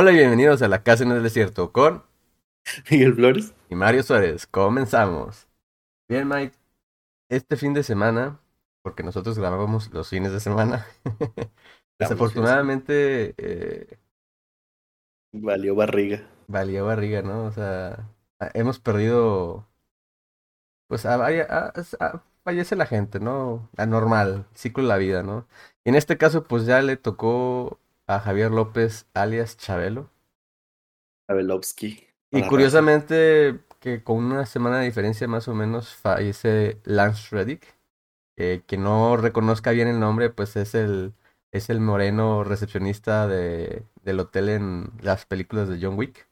Hola y bienvenidos a La Casa en el Desierto con Miguel Flores y Mario Suárez. Comenzamos. Bien, Mike. Este fin de semana, porque nosotros grabamos los fines de semana, desafortunadamente eh, valió barriga. Valió barriga, ¿no? O sea, hemos perdido. Pues a, a, fallece la gente, ¿no? Anormal, ciclo de la vida, ¿no? Y en este caso, pues ya le tocó a Javier López, alias Chabelo. Chabelovsky. Y curiosamente, que con una semana de diferencia más o menos fallece Lance Reddick. que no reconozca bien el nombre, pues es el, es el moreno recepcionista de, del hotel en las películas de John Wick.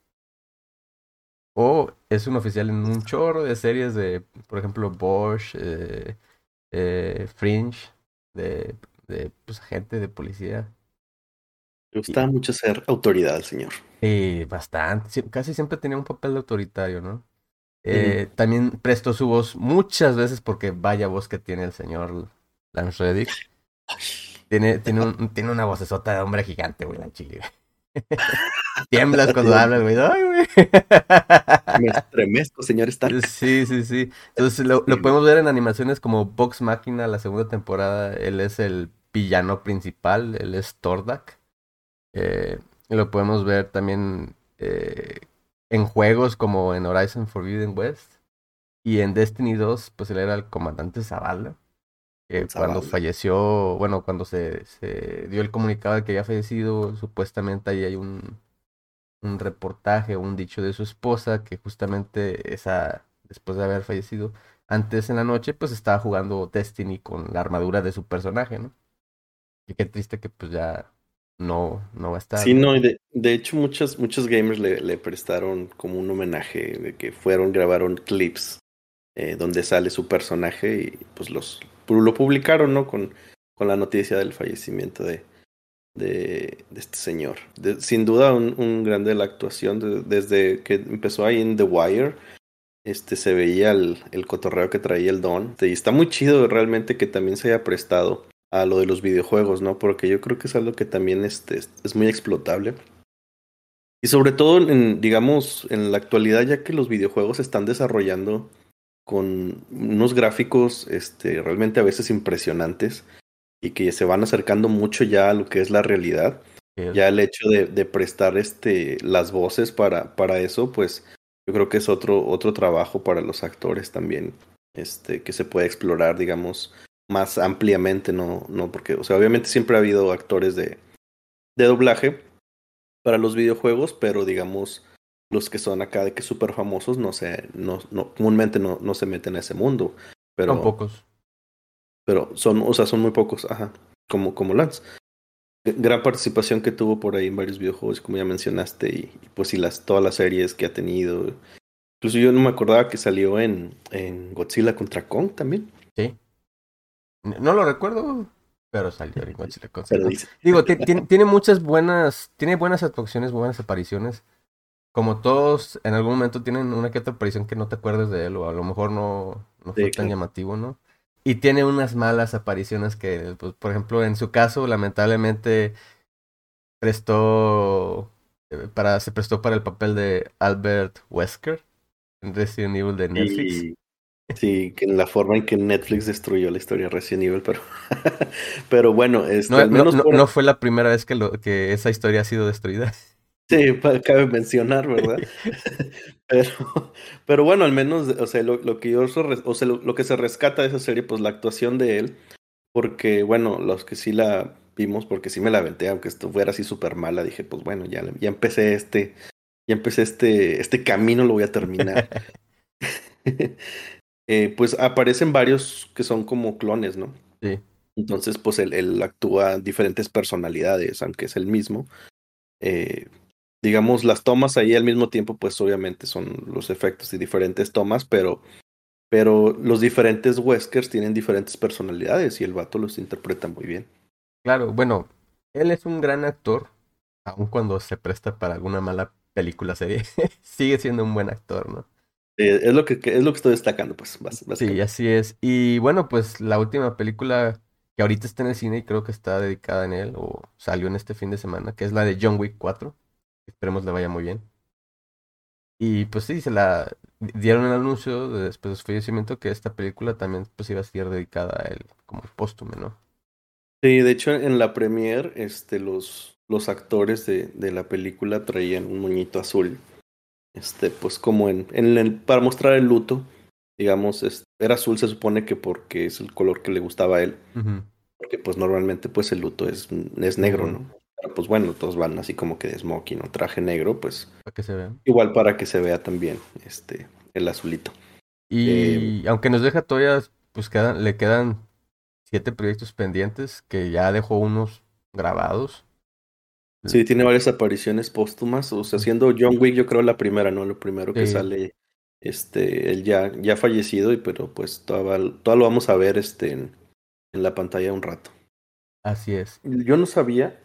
O es un oficial en un chorro de series de, por ejemplo, Bosch, eh, eh, Fringe, de, de pues, gente de policía. Le gustaba mucho ser autoridad, señor. Sí, bastante. Casi siempre tenía un papel de autoritario, ¿no? Eh, También prestó su voz muchas veces porque vaya voz que tiene el señor Lance Reddick. Tiene, tiene, un, tiene una vocesota de hombre gigante, güey, la chile. Tiemblas cuando hablas, güey. Ay, güey. Me estremezco, señor Stark. Sí, sí, sí. Entonces lo, lo podemos ver en animaciones como Box Máquina, la segunda temporada. Él es el villano principal, él es Tordak. Eh, lo podemos ver también eh, en juegos como en Horizon Forbidden West. Y en Destiny 2, pues él era el comandante Zavala. Que cuando falleció, bueno, cuando se, se dio el comunicado de que había fallecido, supuestamente ahí hay un, un reportaje, un dicho de su esposa, que justamente esa, después de haber fallecido, antes en la noche, pues estaba jugando Destiny con la armadura de su personaje, ¿no? Y qué triste que pues ya no, no va a estar. Sí, no, de, de hecho muchos, muchos gamers le, le, prestaron como un homenaje de que fueron, grabaron clips eh, donde sale su personaje y pues los lo publicaron, ¿no? Con, con la noticia del fallecimiento de, de, de este señor. De, sin duda un, un, grande de la actuación desde que empezó ahí en The Wire. Este se veía el, el cotorreo que traía el Don. Y está muy chido realmente que también se haya prestado a lo de los videojuegos, ¿no? Porque yo creo que es algo que también este, es muy explotable. Y sobre todo, en, digamos, en la actualidad, ya que los videojuegos se están desarrollando con unos gráficos este, realmente a veces impresionantes y que se van acercando mucho ya a lo que es la realidad. Ya el hecho de, de, prestar este, las voces para, para eso, pues yo creo que es otro, otro trabajo para los actores también, este, que se puede explorar, digamos, más ampliamente, no, no, porque, o sea, obviamente siempre ha habido actores de, de doblaje para los videojuegos, pero digamos, los que son acá de que súper famosos, no sé, no, no, comúnmente no, no se meten a ese mundo. Pero, son pocos. Pero son, o sea, son muy pocos, ajá, como, como Lance. Gran participación que tuvo por ahí en varios videojuegos, como ya mencionaste, y, y pues y las, todas las series que ha tenido. Incluso yo no me acordaba que salió en, en Godzilla contra Kong también. Sí. No lo recuerdo, pero salió contra Kong. Digo, tiene muchas buenas, tiene buenas actuaciones, buenas apariciones. Como todos, en algún momento tienen una que otra aparición que no te acuerdes de él, o a lo mejor no, no fue sí, tan claro. llamativo, ¿no? Y tiene unas malas apariciones que, pues, por ejemplo, en su caso, lamentablemente prestó eh, para se prestó para el papel de Albert Wesker en Resident Evil de Netflix. Y, sí, que en la forma en que Netflix destruyó la historia de Resident Evil, pero pero bueno, este, no, al menos no, por... no, fue la primera vez que, lo, que esa historia ha sido destruida. Sí, cabe mencionar, ¿verdad? pero, pero bueno, al menos, o sea, lo, lo que yo, o sea, lo, lo, que se rescata de esa serie, pues la actuación de él, porque bueno, los que sí la vimos, porque sí me la aventé, aunque esto fuera así súper mala, dije, pues bueno, ya, ya empecé este, ya empecé este, este camino, lo voy a terminar. eh, pues aparecen varios que son como clones, ¿no? Sí. Entonces, pues él, él actúa diferentes personalidades, aunque es el mismo. Eh, digamos, las tomas ahí al mismo tiempo, pues obviamente son los efectos de diferentes tomas, pero, pero los diferentes Weskers tienen diferentes personalidades y el vato los interpreta muy bien. Claro, bueno, él es un gran actor, aun cuando se presta para alguna mala película serie, sigue siendo un buen actor, ¿no? Eh, es lo que es lo que estoy destacando, pues. Sí, así es. Y bueno, pues la última película que ahorita está en el cine y creo que está dedicada en él, o salió en este fin de semana, que es la de John Wick 4 esperemos le vaya muy bien. Y pues sí, se la dieron el anuncio de, después de su fallecimiento que esta película también pues iba a ser dedicada a él como póstume, ¿no? Sí, de hecho en la premiere, este, los, los actores de, de la película traían un moñito azul. Este, pues como en, en el, para mostrar el luto, digamos, es, era azul se supone que porque es el color que le gustaba a él. Porque pues normalmente pues el luto es, es negro, ¿no? Pero pues bueno, todos van así como que de smoking o traje negro, pues. Para que se vea. Igual para que se vea también este el azulito. Y eh, aunque nos deja todavía, pues quedan, le quedan siete proyectos pendientes que ya dejó unos grabados. Sí, tiene varias apariciones póstumas, o sea, siendo John Wick yo creo la primera, ¿no? Lo primero que sale, este, él ya, ya fallecido, y pero pues todavía, lo vamos a ver este, en, en la pantalla un rato. Así es. Yo no sabía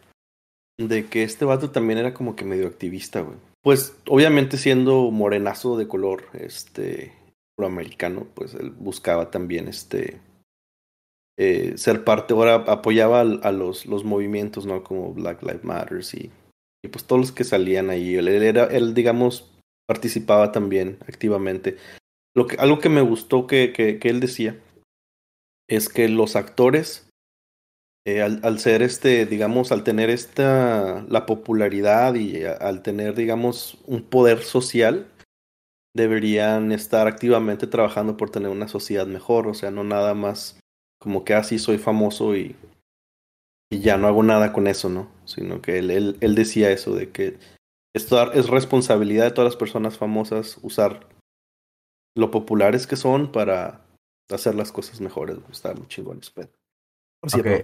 de que este vato también era como que medio activista, güey. Pues obviamente siendo morenazo de color, este, afroamericano, pues él buscaba también este eh, ser parte, ahora apoyaba a, los, los movimientos, ¿no? Como Black Lives Matter y, y pues todos los que salían ahí. Él, era, él, digamos, participaba también activamente. Lo que, algo que me gustó que, que, que él decía es que los actores eh, al, al, ser este, digamos, al tener esta, la popularidad y al tener, digamos, un poder social, deberían estar activamente trabajando por tener una sociedad mejor, o sea, no nada más como que así ah, soy famoso y, y ya no hago nada con eso, ¿no? Sino que él, él, él decía eso, de que esto es responsabilidad de todas las personas famosas usar lo populares que son para hacer las cosas mejores, estar muy chingones, pero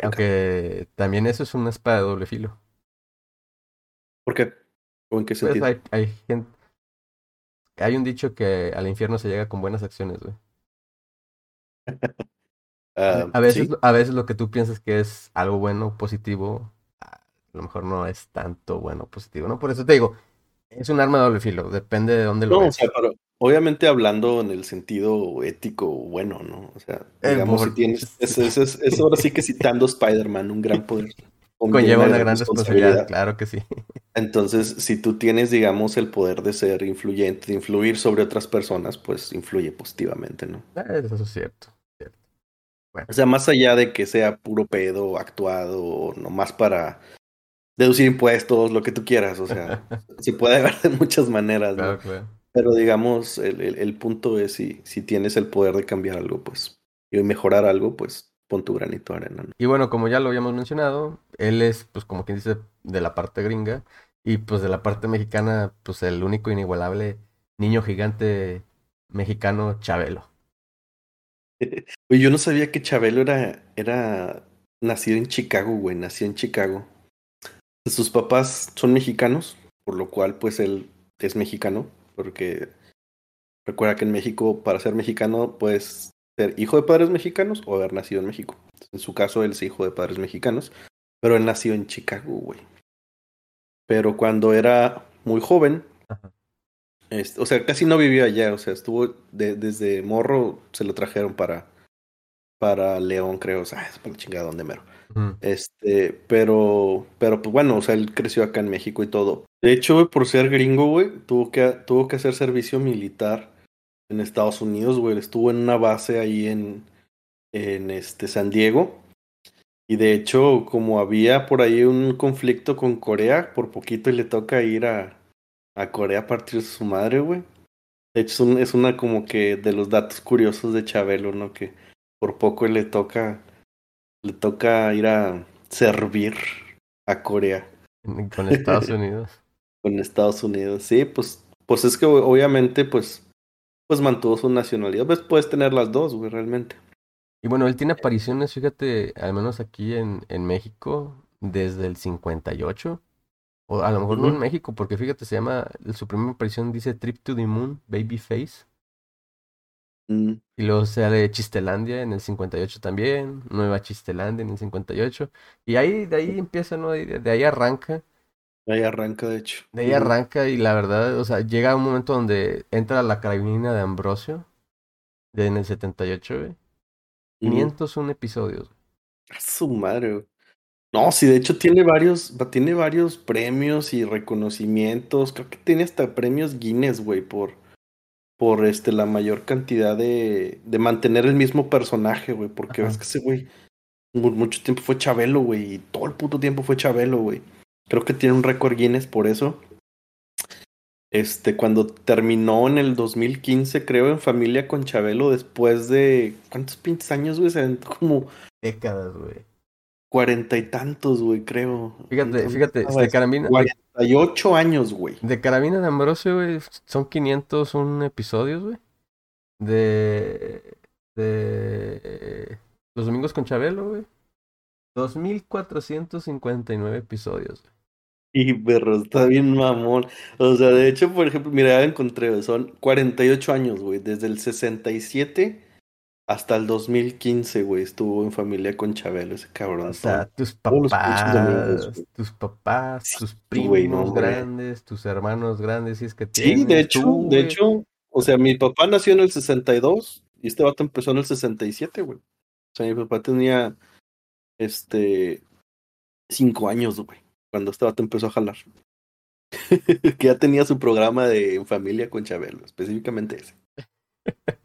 aunque, también eso es una espada de doble filo. ¿Por qué? ¿O en qué pues sentido? hay, gente. Hay un dicho que al infierno se llega con buenas acciones, güey. a, ah, veces, a veces lo que tú piensas que es algo bueno, positivo, a lo mejor no es tanto bueno, positivo, ¿no? Por eso te digo, es un arma de doble filo, depende de dónde lo no, Obviamente hablando en el sentido ético bueno, ¿no? O sea, digamos, si tienes, es, ahora sí que citando Spider-Man, un gran poder. Conlleva una gran responsabilidad. claro que sí. Entonces, si tú tienes, digamos, el poder de ser influyente, de influir sobre otras personas, pues influye positivamente, ¿no? Ah, eso es cierto. O sea, más allá de que sea puro pedo, actuado, nomás para deducir impuestos, lo que tú quieras, o sea, se puede ver de muchas maneras, ¿no? Claro. Pero digamos, el, el, el, punto es si, si tienes el poder de cambiar algo, pues, y mejorar algo, pues pon tu granito de arena. Y bueno, como ya lo habíamos mencionado, él es, pues, como quien dice, de la parte gringa, y pues de la parte mexicana, pues el único inigualable niño gigante mexicano, Chabelo. Yo no sabía que Chabelo era, era nacido en Chicago, güey, nació en Chicago. Sus papás son mexicanos, por lo cual, pues él es mexicano porque recuerda que en México, para ser mexicano, puedes ser hijo de padres mexicanos o haber nacido en México. En su caso, él es hijo de padres mexicanos, pero él nació en Chicago, güey. Pero cuando era muy joven, este, o sea, casi no vivió allá, o sea, estuvo desde morro, se lo trajeron para, para León, creo, o sea, es para la chingada donde mero. Este, pero, pero pues bueno, o sea, él creció acá en México y todo. De hecho, por ser gringo, güey, tuvo que, tuvo que hacer servicio militar en Estados Unidos, güey. Estuvo en una base ahí en, en este San Diego. Y de hecho, como había por ahí un conflicto con Corea, por poquito le toca ir a, a Corea a partir de su madre, güey. De hecho, es, un, es una como que de los datos curiosos de Chabelo, ¿no? Que por poco le toca le toca ir a servir a Corea. Con Estados Unidos. Con Estados Unidos, sí, pues, pues es que obviamente, pues, pues mantuvo su nacionalidad. Pues puedes tener las dos, güey, realmente. Y bueno, él tiene apariciones, fíjate, al menos aquí en, en México, desde el 58. O a lo mejor no en México, porque fíjate, se llama, su primera aparición dice Trip to the Moon, Babyface. Mm. Y luego sale Chistelandia en el 58 también, Nueva Chistelandia en el 58. Y ahí, de ahí empieza, ¿no? De, ahí arranca. De ahí arranca, de hecho. De ahí arranca y la verdad, o sea, llega un momento donde entra la carabinina de Ambrosio, de en el 78, güey. 501 episodios. A su madre, No, sí, de hecho tiene varios, tiene varios premios y reconocimientos. Creo que tiene hasta premios Guinness, güey, por, por este, la mayor cantidad de, de mantener el mismo personaje, güey. Porque ves que ese güey mucho tiempo fue Chabelo, güey. Y todo el puto tiempo fue Chabelo, güey. Creo que tiene un récord Guinness por eso. Este, cuando terminó en el 2015, creo, en familia con Chabelo, después de. ¿Cuántos pinches años, güey? Se como. Décadas, güey. Cuarenta y tantos, güey, creo. Fíjate, fíjate, de Carabina. 48 años, güey. De Carabina de Ambrosio, güey, son 501 episodios, güey. De. De. Los domingos con Chabelo, güey. 2459 episodios, güey. Y perro, está bien mamón. O sea, de hecho, por ejemplo, mira, ya encontré, son 48 años, güey. Desde el 67 hasta el 2015, güey, estuvo en familia con Chabelo, ese cabrón. O sea, tus papás, tus papás, tus primos grandes, tus hermanos grandes, si es que tienes. Sí, de hecho, de hecho, o sea, mi papá nació en el 62 y este vato empezó en el 67, güey. O sea, mi papá tenía, este, cinco años, güey cuando este vato empezó a jalar. que ya tenía su programa de familia con Chabelo, específicamente ese.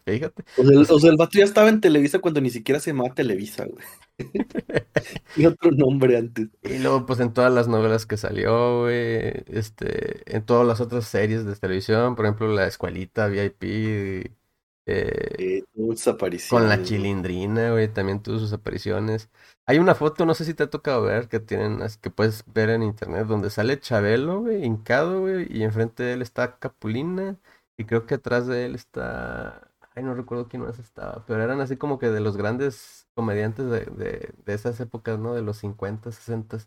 Fíjate. O sea, el, vato ya estaba en Televisa cuando ni siquiera se llamaba Televisa, güey. y otro nombre antes. Y luego, pues en todas las novelas que salió, güey, este, en todas las otras series de televisión, por ejemplo, La Escuelita, VIP, eh, con la chilindrina, güey, también tuvo sus apariciones. Hay una foto, no sé si te ha tocado ver, que tienen, que puedes ver en internet, donde sale Chabelo, güey, hincado, güey, y enfrente de él está Capulina, y creo que atrás de él está, ay, no recuerdo quién más estaba, pero eran así como que de los grandes comediantes de, de, de esas épocas, ¿no? De los 50, 60.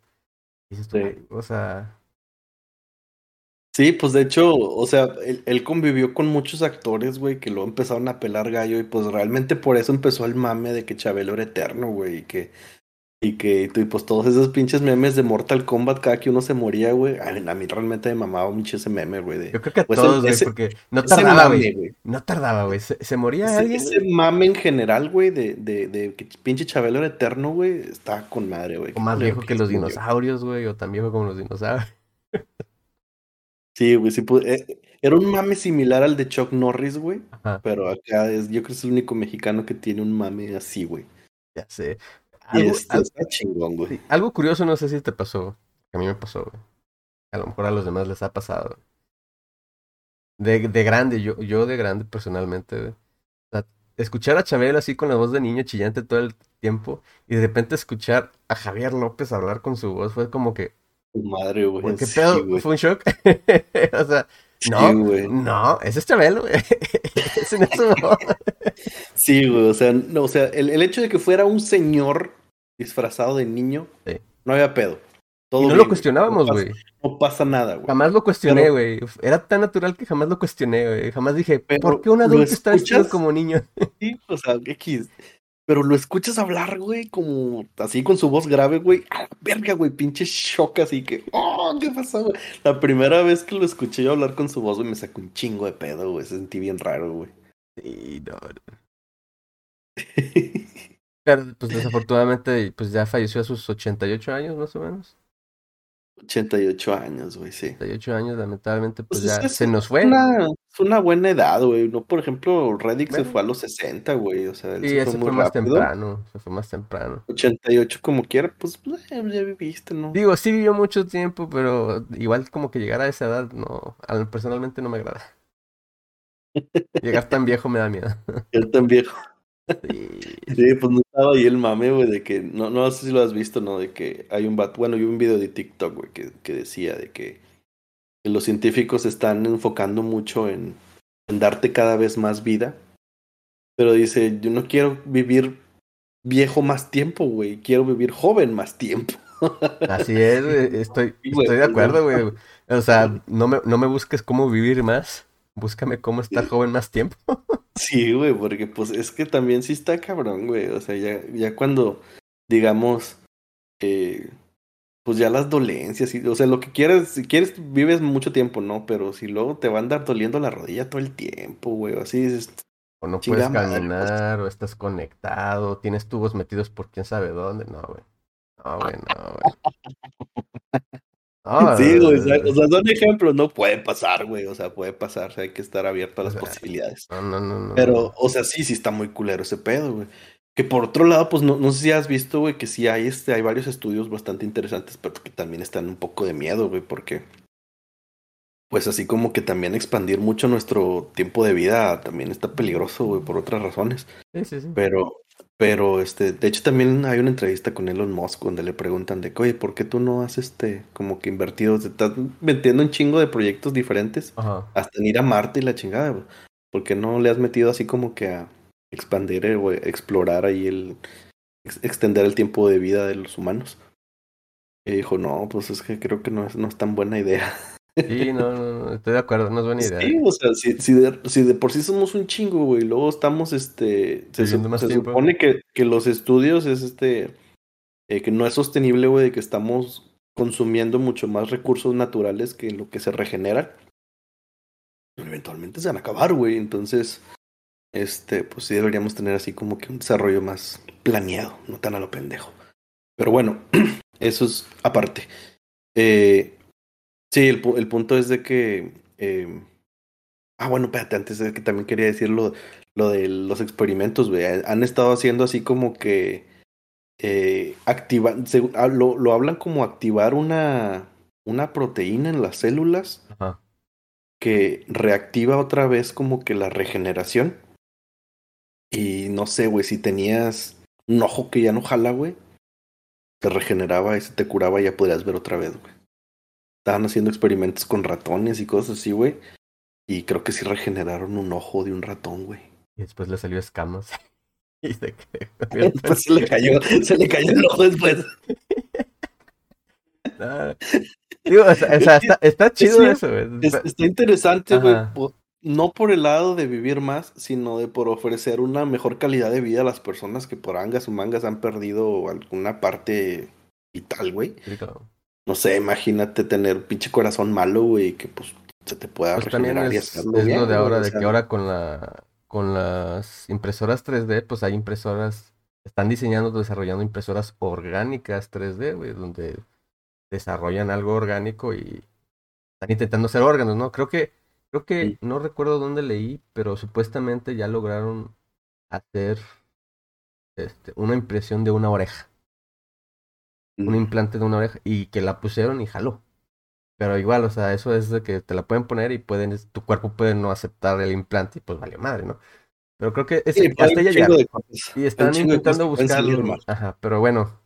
Y sí. o sea, Sí, pues de hecho, o sea, él, convivió con muchos actores, güey, que luego empezaron a pelar gallo y pues realmente por eso empezó el mame de que Chabelo era eterno, güey, y que, y que, y pues todos esos pinches memes de Mortal Kombat, cada que uno se moría, güey, a, mí realmente me mamaba mucho ese meme, güey. Yo creo que a pues, todos, güey, porque no tardaba, güey. No tardaba, güey, se, moría ese, alguien. Ese mame en general, güey, de, de, de que pinche Chabelo era eterno, güey, está con madre, güey. O más viejo que los dinosaurios, güey, o tan viejo como los dinosaurios. Sí, güey, sí, eh, era un mame similar al de Chuck Norris, güey. Pero acá es, yo creo que es el único mexicano que tiene un mame así, güey. Ya sé. Algo, está chingón, güey. algo curioso, no sé si te pasó. A mí me pasó, güey. A lo mejor a los demás les ha pasado. De, de grande, yo, yo de grande personalmente, güey. escuchar a Chabelo así con la voz de niño chillante todo el tiempo y de repente escuchar a Javier López hablar con su voz fue como que, madre, güey. ¿Qué pedo? ¿Fue un shock? o sea, no, no, ese es Chabelo, güey. ese no es su Sí, güey, o sea, no, o sea el, el, hecho de que fuera un señor disfrazado de niño, no había pedo. Todo y no lo cuestionábamos, güey. No, pasa nada, güey. Jamás lo cuestioné, güey. Era tan natural que jamás lo cuestioné, güey. Jamás dije, ¿por qué un adulto está vestido como niño? sí, o sea, X. Pero lo escuchas hablar, güey, como así con su voz grave, güey. A la verga, güey, pinche shock, así que, oh, ¿qué pasó, güey? La primera vez que lo escuché yo hablar con su voz, güey, me sacó un chingo de pedo, güey. Se sentí bien raro, güey. Sí, no. Pero, pues desafortunadamente, pues ya falleció a sus 88 años, más o menos. 88 años, güey, sí. 88 años, lamentablemente, pues, pues ya se nos fue. Una, es una buena edad, güey. No, por ejemplo, Reddick se fue a los 60, güey. O sea, él se fue, más temprano. Se fue más temprano. 88 como quiera, pues, pues ya viviste, ¿no? Digo, sí vivió mucho tiempo, pero igual como que llegar a esa edad, no, personalmente no me agrada. Llegar tan viejo me da miedo. Llegar tan viejo. Sí. pues no estaba ahí el mame, güey, de que, no, no sé si lo has visto, ¿no? De que hay un vato, bueno, yo un video de TikTok, güey, que, que decía de que, los científicos están enfocando mucho en, en, darte cada vez más vida, pero dice, yo no quiero vivir viejo más tiempo, güey, quiero vivir joven más tiempo. Así es, estoy, estoy de acuerdo, güey. O sea, no me, no me busques cómo vivir más, búscame cómo estar joven más tiempo. Sí, güey, porque pues es que también sí está cabrón, güey. O sea, ya, ya cuando, digamos, eh, pues ya las dolencias, y, o sea, lo que quieras, si quieres, vives mucho tiempo, ¿no? Pero si luego te va a andar doliendo la rodilla todo el tiempo, güey, así es. O no puedes caminar, o estás conectado, tienes tubos metidos por quién sabe dónde, no, güey. No, güey, no, güey. sí, güey, o sea, son ejemplos, no puede pasar, güey, o sea, puede pasar, o sea, hay que estar abierto a las posibilidades. No, no, no, no. Pero, o sea, sí, sí está muy culero ese pedo, güey. Que por otro lado, pues no, no sé si has visto, güey, que sí hay, este, hay varios estudios bastante interesantes, pero que también están un poco de miedo, güey, porque pues así como que también expandir mucho nuestro tiempo de vida también está peligroso, güey, por otras razones. Sí, sí, sí. Pero, pero, este, de hecho también hay una entrevista con Elon Musk donde le preguntan de que, oye, ¿por qué tú no has, este, como que invertido, te estás metiendo un chingo de proyectos diferentes, hasta en ir a Marte y la chingada, güey? ¿Por qué no le has metido así como que a expandir eh, o explorar ahí el, extender el tiempo de vida de los humanos? Y dijo, no, pues es que creo que no es, no es tan buena idea. Sí, no, no, estoy de acuerdo, no es buena idea. Sí, o sea, si, si, de, si de por sí somos un chingo, güey, luego estamos, este, se, supone que, que, los estudios es, este, eh, que no es sostenible, güey, de que estamos consumiendo mucho más recursos naturales que lo que se regenera. Eventualmente se van a acabar, güey, entonces, este, pues sí deberíamos tener así como que un desarrollo más planeado, no tan a lo pendejo. Pero bueno, eso es aparte. Eh, Sí, el, el punto es de que. Eh... Ah, bueno, espérate, antes de que también quería decir lo, lo de los experimentos, güey. Han estado haciendo así como que. Eh, activa, ah, lo, lo hablan como activar una, una proteína en las células Ajá. que reactiva otra vez como que la regeneración. Y no sé, güey, si tenías un ojo que ya no jala, güey, te regeneraba y se te curaba y ya podrías ver otra vez, güey estaban haciendo experimentos con ratones y cosas así, güey. Y creo que sí regeneraron un ojo de un ratón, güey. Y después le salió escamas. y se, después se le cayó, se le cayó el ojo después. Digo, o sea, está, está, chido eso, güey. está interesante, güey. No por el lado de vivir más, sino de por ofrecer una mejor calidad de vida a las personas que por angas o mangas han perdido alguna parte vital, güey. Claro no sé, imagínate tener un pinche corazón malo, güey, que pues se te pueda pues regenerar es, y es lo de ahora, de que ahora con la con las impresoras 3D, pues hay impresoras, están diseñando, desarrollando impresoras orgánicas 3D, güey, donde desarrollan algo orgánico y están intentando hacer órganos, ¿no? Creo que, creo que, no recuerdo dónde leí, pero supuestamente ya lograron hacer este, una impresión de una oreja un implante de una oreja y que la pusieron y jaló. Pero igual, o sea, eso es de que te la pueden poner y pueden, tu cuerpo puede no aceptar el implante y pues vale madre, ¿no? Pero creo que es, hasta ella ya. Y están intentando buscar. Ajá, pero bueno,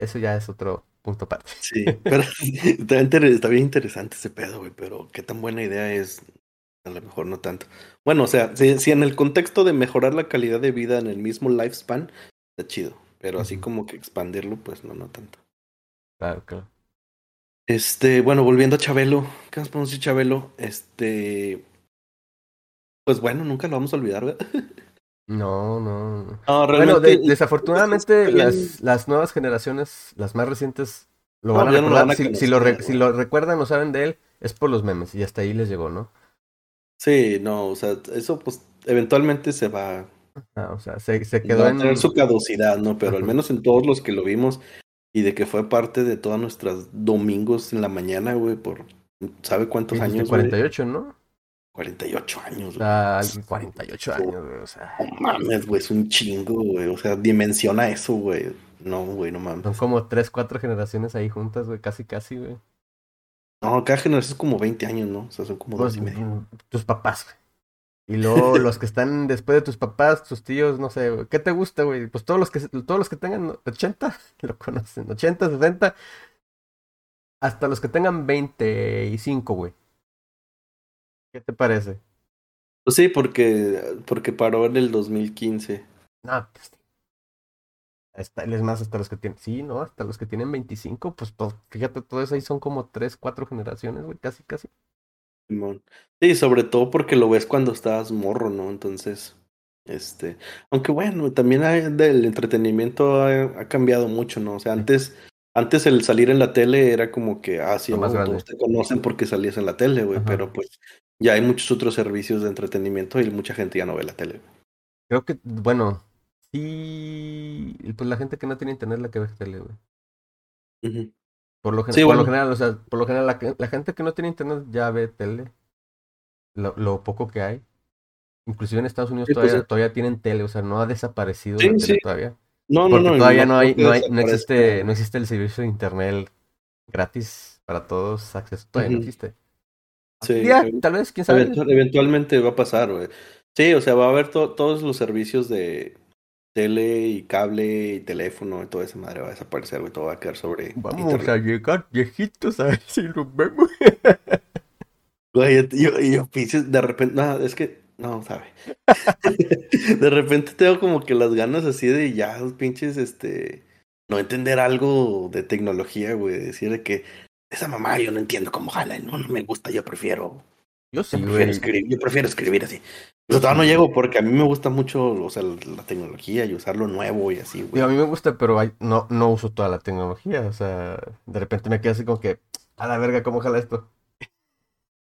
eso ya es otro punto aparte. Sí, pero está, bien interesante ese pedo, güey, pero qué tan buena idea es, a lo mejor no tanto. Bueno, o sea, si, si en el contexto de mejorar la calidad de vida en el mismo lifespan, está chido. Pero así como que expandirlo, pues no, no tanto. Claro, claro. Este, bueno, volviendo a Chabelo, ¿qué más podemos decir Chabelo? Este, pues bueno, nunca lo vamos a olvidar, ¿verdad? No, no. bueno, desafortunadamente las, las nuevas generaciones, las más recientes, lo van a recordar. si, lo si lo recuerdan o saben de él, es por los memes y hasta ahí les llegó, ¿no? Sí, no, o sea, eso pues eventualmente se va, Ah, o sea, se, se quedó en... tener su caducidad, ¿no? Pero al menos en todos los que lo vimos y de que fue parte de todas nuestras domingos en la mañana, güey, por ¿sabe cuántos años? 48, ¿no? 48 años, güey. Ah, 48 años, güey, o sea. No mames, güey, es un chingo, güey. O sea, dimensiona eso, güey. No, güey, no mames. Son como 3, 4 generaciones ahí juntas, güey, casi, casi, güey. No, cada generación es como 20 años, ¿no? O sea, son como dos y pues, medio. Tus papás, güey. Y luego los que están después de tus papás, tus tíos, no sé, ¿qué te gusta, güey? Pues todos los que todos los que tengan 80 lo conocen, 80, 60, hasta los que tengan 25, güey. ¿Qué te parece? Pues sí, porque porque paró en el 2015. No, pues Hasta, es más, hasta los que tienen, sí, ¿no? Hasta los que tienen 25, pues, pues fíjate, todo eso ahí son como 3, 4 generaciones, güey, casi, casi. Sí, sobre todo porque lo ves cuando estás morro, ¿no? Entonces, este, aunque bueno, también hay, del entretenimiento ha, cambiado mucho, ¿no? O sea, antes, antes el salir en la tele era como que, ah, sí, todos te conocen porque salías en la tele, güey, pero pues ya hay muchos otros servicios de entretenimiento y mucha gente ya no ve la tele. Creo que, bueno, sí, pues la gente que no tiene internet la que ve tele, güey. Por lo, general, o sea, por lo general, la, gente que no tiene internet ya ve tele. Lo, poco que hay. Inclusive en Estados Unidos pues todavía, tienen tele, o sea, no ha desaparecido la tele todavía. No, no, no. Todavía no, hay, no, hay, no existe, no existe el servicio de internet gratis para todos, acceso, todavía no existe. Sí, tal vez, quién sabe. Eventualmente va a pasar, güey. Sí, o sea, va a haber todos los servicios de tele y cable y teléfono y toda esa madre va a desaparecer, güey. Todo va a quedar sobre. Vamos a llegar viejitos a ver si lo vemos. Güey, yo, yo, yo de repente, nada, es que, no, sabe. de repente tengo como que las ganas así de ya, pinches, este, no entender algo de tecnología, güey. Decir que esa mamá yo no entiendo cómo jala, no, no me gusta, yo prefiero. Yo sí, yo prefiero, escribir, yo prefiero escribir así. Pero todavía no llego porque a mí me gusta mucho, o sea, la tecnología y usarlo nuevo y así, güey. a mí me gusta, pero no, no uso toda la tecnología. O sea, de repente me quedo así como que, a la verga, ¿cómo jala esto?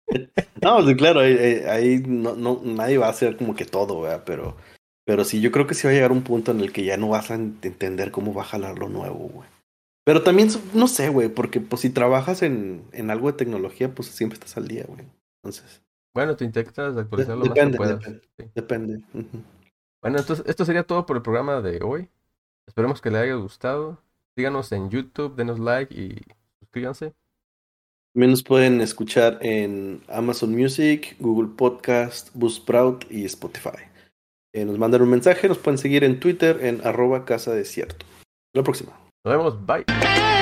no, claro, ahí, no, no, nadie va a hacer como que todo, ¿verdad? Pero, pero sí, yo creo que sí va a llegar un punto en el que ya no vas a entender cómo va a jalar lo nuevo, güey. Pero también, no sé, güey, porque pues si trabajas en, en algo de tecnología, pues siempre estás al día, güey. Entonces. Bueno, te intentas actualizar lo más que puedas. Depende. Bueno, entonces esto sería todo por el programa de hoy. Esperemos que les haya gustado. Síganos en YouTube, denos like y suscríbanse. También nos pueden escuchar en Amazon Music, Google Podcast, Buzzsprout y Spotify. Eh, nos mandan un mensaje, nos pueden seguir en Twitter en arroba casa desierto. Hasta la próxima. Nos vemos, bye.